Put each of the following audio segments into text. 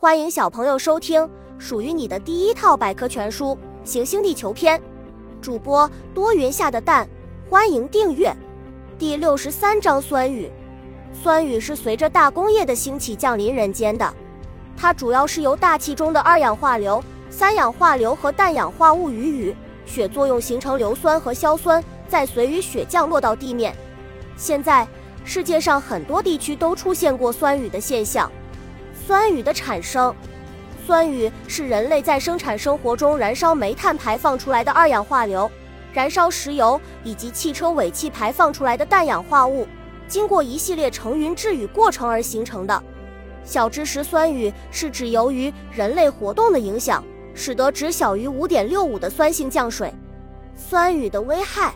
欢迎小朋友收听属于你的第一套百科全书《行星地球篇》，主播多云下的蛋，欢迎订阅。第六十三章酸雨。酸雨是随着大工业的兴起降临人间的，它主要是由大气中的二氧化硫、三氧化硫和氮氧化物与雨雪作用形成硫酸和硝酸，再随雨雪降落到地面。现在世界上很多地区都出现过酸雨的现象。酸雨的产生，酸雨是人类在生产生活中燃烧煤炭排放出来的二氧化硫，燃烧石油以及汽车尾气排放出来的氮氧化物，经过一系列成云致雨过程而形成的。小知识：酸雨是指由于人类活动的影响，使得值小于五点六五的酸性降水。酸雨的危害，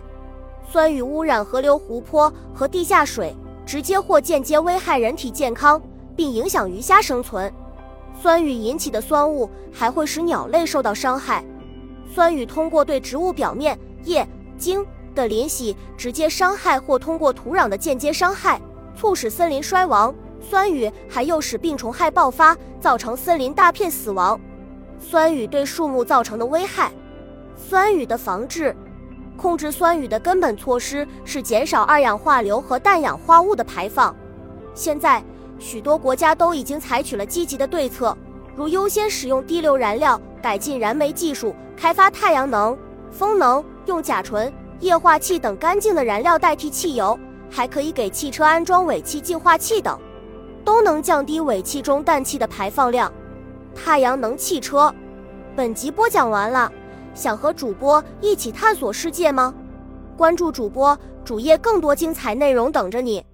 酸雨污染河流、湖泊和地下水，直接或间接危害人体健康。并影响鱼虾生存。酸雨引起的酸雾还会使鸟类受到伤害。酸雨通过对植物表面叶茎的淋洗直接伤害，或通过土壤的间接伤害，促使森林衰亡。酸雨还诱使病虫害爆发，造成森林大片死亡。酸雨对树木造成的危害。酸雨的防治，控制酸雨的根本措施是减少二氧化硫和氮氧化物的排放。现在。许多国家都已经采取了积极的对策，如优先使用低硫燃料、改进燃煤技术、开发太阳能、风能、用甲醇、液化气等干净的燃料代替汽油，还可以给汽车安装尾气净化器等，都能降低尾气中氮气的排放量。太阳能汽车，本集播讲完了，想和主播一起探索世界吗？关注主播主页，更多精彩内容等着你。